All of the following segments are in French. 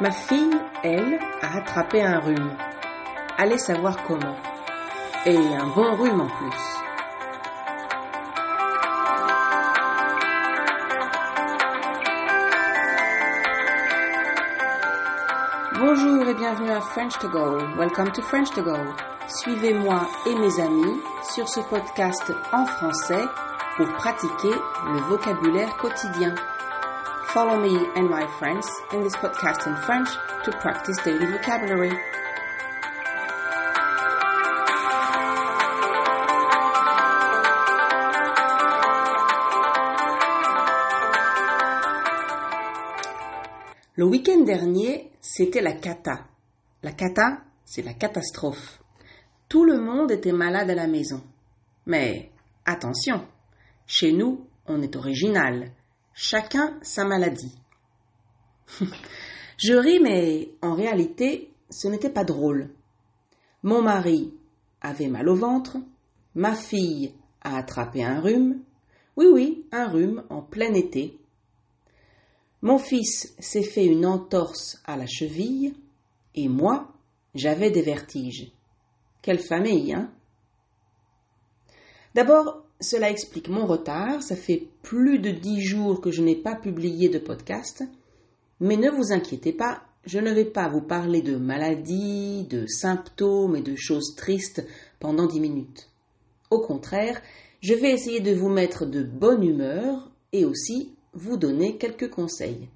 Ma fille, elle, a attrapé un rhume. Allez savoir comment. Et un bon rhume en plus. Bonjour et bienvenue à French to Go. Welcome to French to Go. Suivez-moi et mes amis sur ce podcast en français pour pratiquer le vocabulaire quotidien. Follow me and my friends in this podcast in French to practice daily vocabulary. Le week-end dernier, c'était la cata. La cata, c'est la catastrophe. Tout le monde était malade à la maison. Mais attention, chez nous, on est original. Chacun sa maladie. Je ris, mais en réalité, ce n'était pas drôle. Mon mari avait mal au ventre, ma fille a attrapé un rhume, oui oui, un rhume en plein été. Mon fils s'est fait une entorse à la cheville, et moi, j'avais des vertiges. Quelle famille, hein? D'abord, cela explique mon retard. Ça fait plus de dix jours que je n'ai pas publié de podcast. Mais ne vous inquiétez pas, je ne vais pas vous parler de maladies, de symptômes et de choses tristes pendant dix minutes. Au contraire, je vais essayer de vous mettre de bonne humeur et aussi vous donner quelques conseils.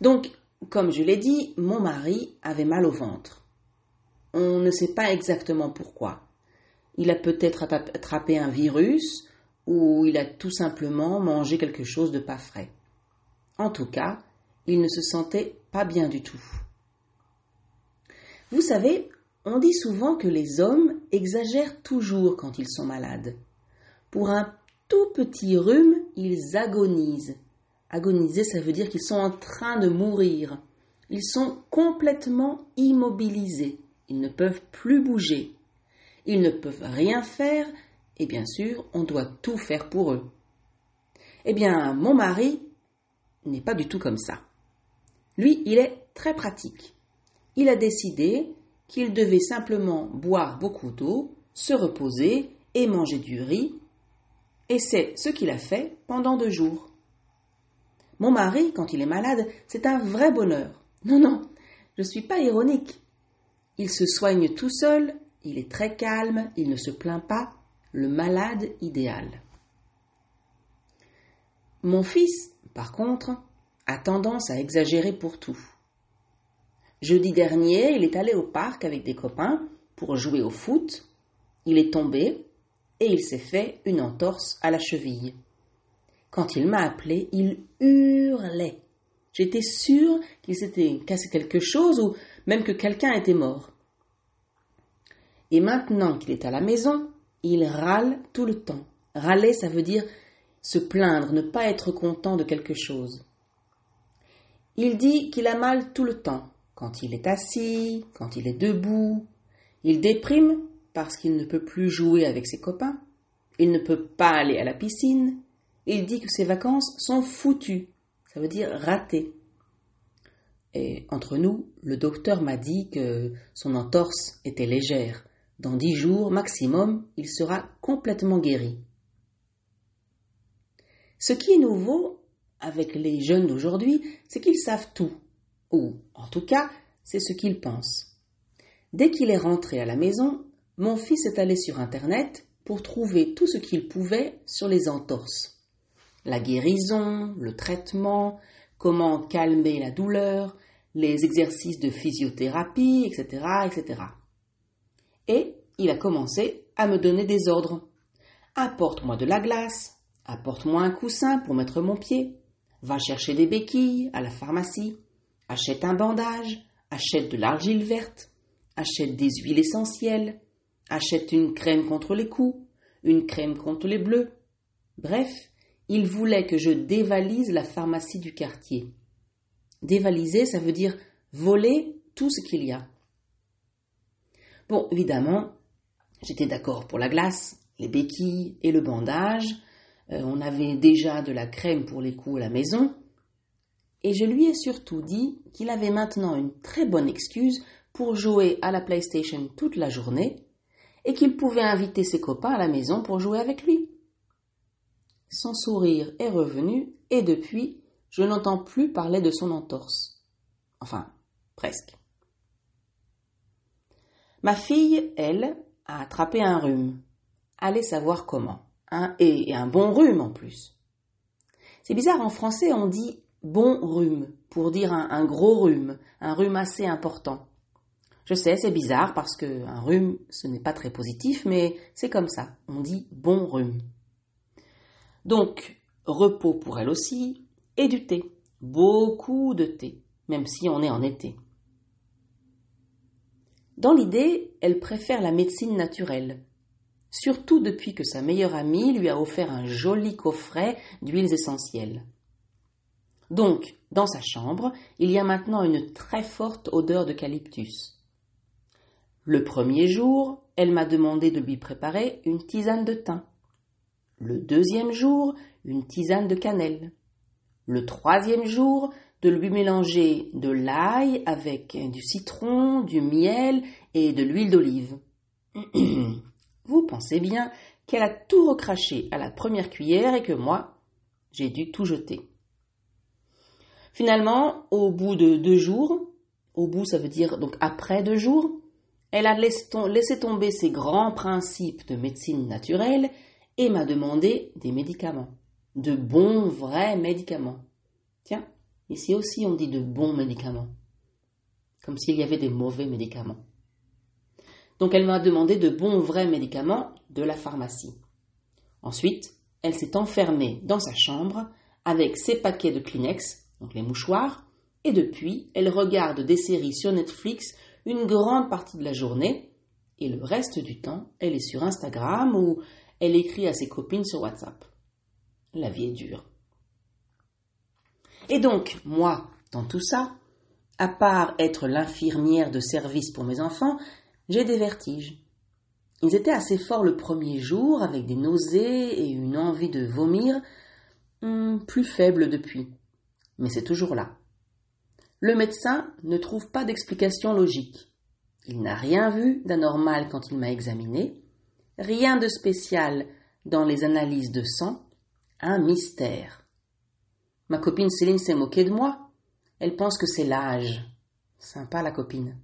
Donc, comme je l'ai dit, mon mari avait mal au ventre. On ne sait pas exactement pourquoi. Il a peut-être attrapé un virus ou il a tout simplement mangé quelque chose de pas frais. En tout cas, il ne se sentait pas bien du tout. Vous savez, on dit souvent que les hommes exagèrent toujours quand ils sont malades. Pour un tout petit rhume, ils agonisent. Agoniser, ça veut dire qu'ils sont en train de mourir. Ils sont complètement immobilisés. Ils ne peuvent plus bouger. Ils ne peuvent rien faire et bien sûr, on doit tout faire pour eux. Eh bien, mon mari n'est pas du tout comme ça. Lui, il est très pratique. Il a décidé qu'il devait simplement boire beaucoup d'eau, se reposer et manger du riz, et c'est ce qu'il a fait pendant deux jours. Mon mari, quand il est malade, c'est un vrai bonheur. Non, non, je ne suis pas ironique. Il se soigne tout seul il est très calme, il ne se plaint pas, le malade idéal. Mon fils, par contre, a tendance à exagérer pour tout. Jeudi dernier, il est allé au parc avec des copains pour jouer au foot. Il est tombé et il s'est fait une entorse à la cheville. Quand il m'a appelé, il hurlait. J'étais sûre qu'il s'était cassé quelque chose ou même que quelqu'un était mort. Et maintenant qu'il est à la maison, il râle tout le temps. Râler, ça veut dire se plaindre, ne pas être content de quelque chose. Il dit qu'il a mal tout le temps, quand il est assis, quand il est debout. Il déprime parce qu'il ne peut plus jouer avec ses copains. Il ne peut pas aller à la piscine. Il dit que ses vacances sont foutues. Ça veut dire ratées. Et entre nous, le docteur m'a dit que son entorse était légère. Dans dix jours maximum, il sera complètement guéri. Ce qui est nouveau avec les jeunes d'aujourd'hui, c'est qu'ils savent tout, ou en tout cas, c'est ce qu'ils pensent. Dès qu'il est rentré à la maison, mon fils est allé sur Internet pour trouver tout ce qu'il pouvait sur les entorses. La guérison, le traitement, comment calmer la douleur, les exercices de physiothérapie, etc., etc et il a commencé à me donner des ordres. Apporte-moi de la glace, apporte-moi un coussin pour mettre mon pied, va chercher des béquilles à la pharmacie, achète un bandage, achète de l'argile verte, achète des huiles essentielles, achète une crème contre les coups, une crème contre les bleus. Bref, il voulait que je dévalise la pharmacie du quartier. Dévaliser, ça veut dire voler tout ce qu'il y a. Bon, évidemment, j'étais d'accord pour la glace, les béquilles et le bandage. Euh, on avait déjà de la crème pour les coups à la maison. et je lui ai surtout dit qu'il avait maintenant une très bonne excuse pour jouer à la PlayStation toute la journée et qu'il pouvait inviter ses copains à la maison pour jouer avec lui. Son sourire est revenu et depuis, je n'entends plus parler de son entorse. Enfin, presque. Ma fille, elle, a attrapé un rhume. Allez savoir comment. Un, et un bon rhume en plus. C'est bizarre, en français on dit bon rhume pour dire un, gros rhume, un rhume assez important. Je sais, c'est bizarre parce que un rhume, ce n'est pas très positif, mais c'est comme ça. On dit bon rhume. Donc, repos pour elle aussi, et du thé. Beaucoup de thé, même si on est en été. Dans l'idée, elle préfère la médecine naturelle, surtout depuis que sa meilleure amie lui a offert un joli coffret d'huiles essentielles. Donc, dans sa chambre, il y a maintenant une très forte odeur d'eucalyptus. Le premier jour, elle m'a demandé de lui préparer une tisane de thym. Le deuxième jour, une tisane de cannelle. Le troisième jour, de lui mélanger de l'ail avec du citron, du miel et de l'huile d'olive. Vous pensez bien qu'elle a tout recraché à la première cuillère et que moi, j'ai dû tout jeter. Finalement, au bout de deux jours, au bout ça veut dire donc après deux jours, elle a laissé tomber ses grands principes de médecine naturelle et m'a demandé des médicaments, de bons vrais médicaments. Tiens, ici aussi on dit de bons médicaments, comme s'il y avait des mauvais médicaments. Donc elle m'a demandé de bons vrais médicaments de la pharmacie. Ensuite, elle s'est enfermée dans sa chambre avec ses paquets de Kleenex, donc les mouchoirs, et depuis, elle regarde des séries sur Netflix une grande partie de la journée, et le reste du temps, elle est sur Instagram ou elle écrit à ses copines sur WhatsApp. La vie est dure. Et donc, moi, dans tout ça, à part être l'infirmière de service pour mes enfants, j'ai des vertiges. Ils étaient assez forts le premier jour, avec des nausées et une envie de vomir, hmm, plus faible depuis. Mais c'est toujours là. Le médecin ne trouve pas d'explication logique. Il n'a rien vu d'anormal quand il m'a examiné, rien de spécial dans les analyses de sang, un mystère. Ma copine Céline s'est moquée de moi. Elle pense que c'est l'âge. Sympa la copine.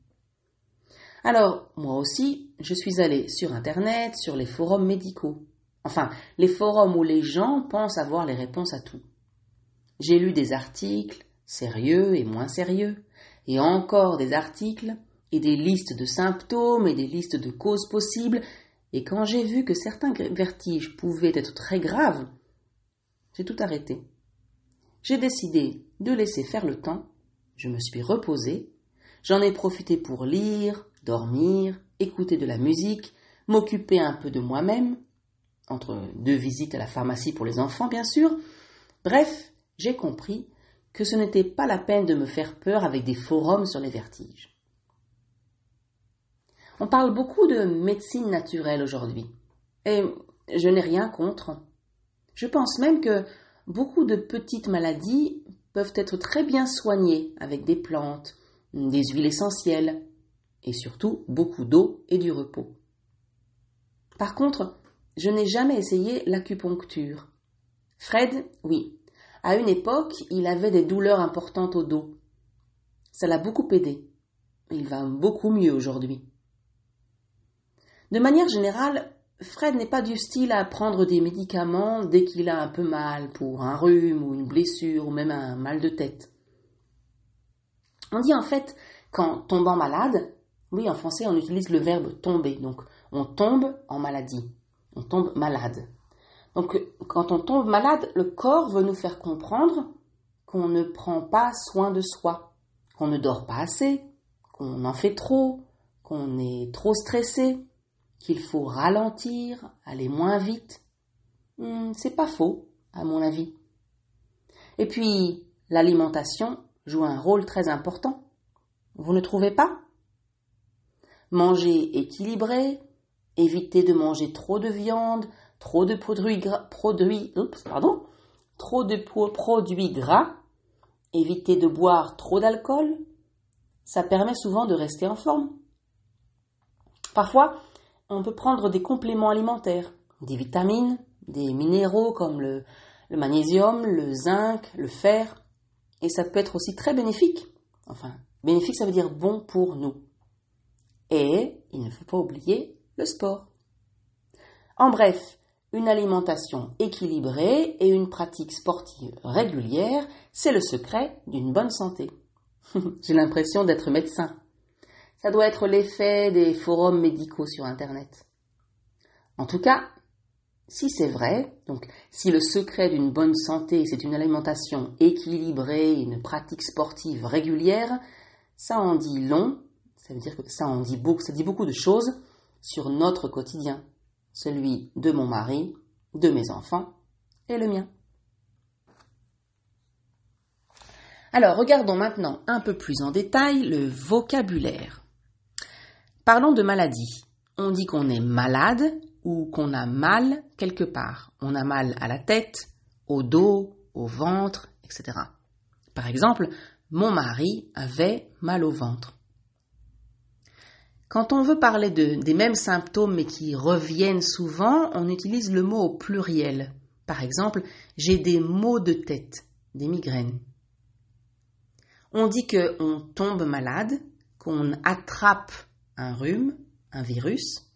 Alors, moi aussi, je suis allée sur Internet, sur les forums médicaux. Enfin, les forums où les gens pensent avoir les réponses à tout. J'ai lu des articles, sérieux et moins sérieux, et encore des articles, et des listes de symptômes et des listes de causes possibles, et quand j'ai vu que certains vertiges pouvaient être très graves, j'ai tout arrêté. J'ai décidé de laisser faire le temps, je me suis reposé, j'en ai profité pour lire, dormir, écouter de la musique, m'occuper un peu de moi-même, entre deux visites à la pharmacie pour les enfants bien sûr, bref, j'ai compris que ce n'était pas la peine de me faire peur avec des forums sur les vertiges. On parle beaucoup de médecine naturelle aujourd'hui, et je n'ai rien contre. Je pense même que beaucoup de petites maladies peuvent être très bien soignées avec des plantes, des huiles essentielles, et surtout beaucoup d'eau et du repos. Par contre, je n'ai jamais essayé l'acupuncture. Fred, oui, à une époque, il avait des douleurs importantes au dos. Ça l'a beaucoup aidé. Il va beaucoup mieux aujourd'hui. De manière générale, Fred n'est pas du style à prendre des médicaments dès qu'il a un peu mal pour un rhume ou une blessure ou même un mal de tête. On dit en fait qu'en tombant malade, oui en français on utilise le verbe tomber, donc on tombe en maladie, on tombe malade. Donc quand on tombe malade, le corps veut nous faire comprendre qu'on ne prend pas soin de soi, qu'on ne dort pas assez, qu'on en fait trop, qu'on est trop stressé, qu'il faut ralentir, aller moins vite. Hmm, c'est pas faux, à mon avis. Et puis, l'alimentation joue un rôle très important. Vous ne trouvez pas? Manger équilibré, éviter de manger trop de viande, trop de produits gras, pardon, trop de produits gras éviter de boire trop d'alcool, ça permet souvent de rester en forme. Parfois, on peut prendre des compléments alimentaires, des vitamines, des minéraux comme le, magnésium, le zinc, le fer, et ça peut être aussi très bénéfique. Enfin, bénéfique, ça veut dire bon pour nous. Et il ne faut pas oublier le sport. En bref, une alimentation équilibrée et une pratique sportive régulière, c'est le secret d'une bonne santé. J'ai l'impression d'être médecin. Ça doit être l'effet des forums médicaux sur Internet. En tout cas, si c'est vrai, donc si le secret d'une bonne santé c'est une alimentation équilibrée, une pratique sportive régulière, ça en dit long, ça veut dire que ça en dit beaucoup, ça dit beaucoup de choses sur notre quotidien, celui de mon mari, de mes enfants et le mien. Alors regardons maintenant un peu plus en détail le vocabulaire. Parlons de maladie. On dit qu'on est malade ou qu'on a mal quelque part. On a mal à la tête, au dos, au ventre, etc. Par exemple, mon mari avait mal au ventre. Quand on veut parler des mêmes symptômes mais qui reviennent souvent, on utilise le mot au pluriel. Par exemple, j'ai des maux de tête, des migraines. On dit qu'on tombe malade, qu'on attrape un rhume, un virus.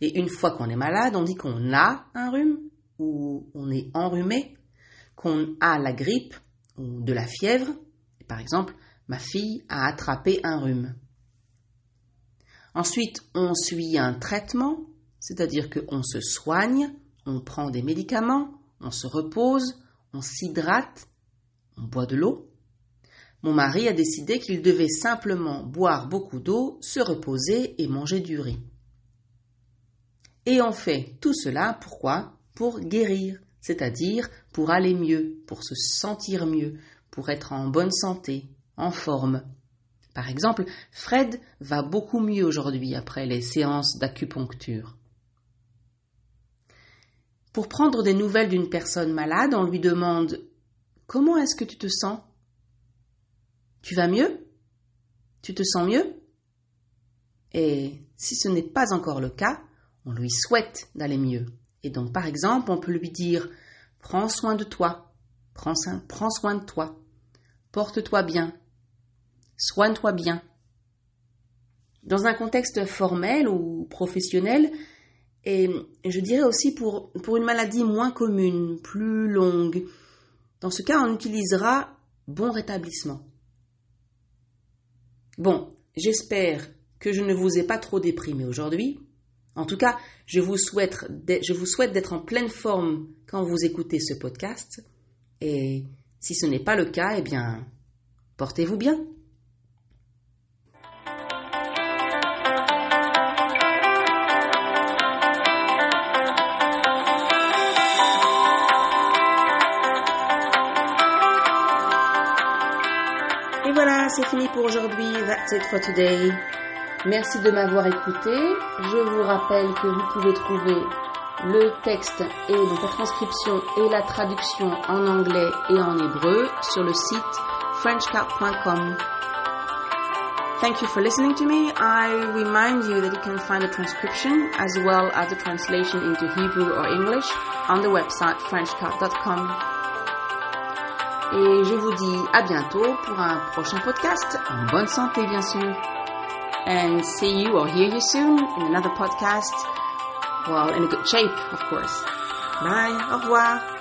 Et une fois qu'on est malade, on dit qu'on a un rhume ou on est enrhumé, qu'on a la grippe ou de la fièvre. Par exemple, ma fille a attrapé un rhume. Ensuite, on suit un traitement, c'est-à-dire qu'on se soigne, on prend des médicaments, on se repose, on s'hydrate, on boit de l'eau. Mon mari a décidé qu'il devait simplement boire beaucoup d'eau, se reposer et manger du riz. Et on fait tout cela pourquoi? Pour guérir, c'est-à-dire pour aller mieux, pour se sentir mieux, pour être en bonne santé, en forme. Par exemple, Fred va beaucoup mieux aujourd'hui après les séances d'acupuncture. Pour prendre des nouvelles d'une personne malade, on lui demande Comment est-ce que tu te sens? Tu vas mieux? Tu te sens mieux? Et si ce n'est pas encore le cas, on lui souhaite d'aller mieux. Et donc, par exemple, on peut lui dire Prends soin de toi, prends, soin de toi, porte-toi bien, soigne-toi bien. Dans un contexte formel ou professionnel, et je dirais aussi pour une maladie moins commune, plus longue, dans ce cas, on utilisera bon rétablissement. Bon, j'espère que je ne vous ai pas trop déprimé aujourd'hui. En tout cas, je vous souhaite, d'être en pleine forme quand vous écoutez ce podcast. Et si ce n'est pas le cas, eh bien, portez-vous bien. C'est fini pour aujourd'hui. That's it today. Merci de m'avoir écouté. Je vous rappelle que vous pouvez trouver le texte et donc la transcription et la traduction en anglais et en hébreu sur le site frenchcap.com. Thank you for listening to me. I remind you that you can find the transcription as well as the translation into Hebrew or English on the website. Et je vous dis à bientôt pour un prochain podcast en bonne santé, bien sûr. And see you or hear you soon in another podcast. Well, in a good shape, of course. Bye. Au revoir.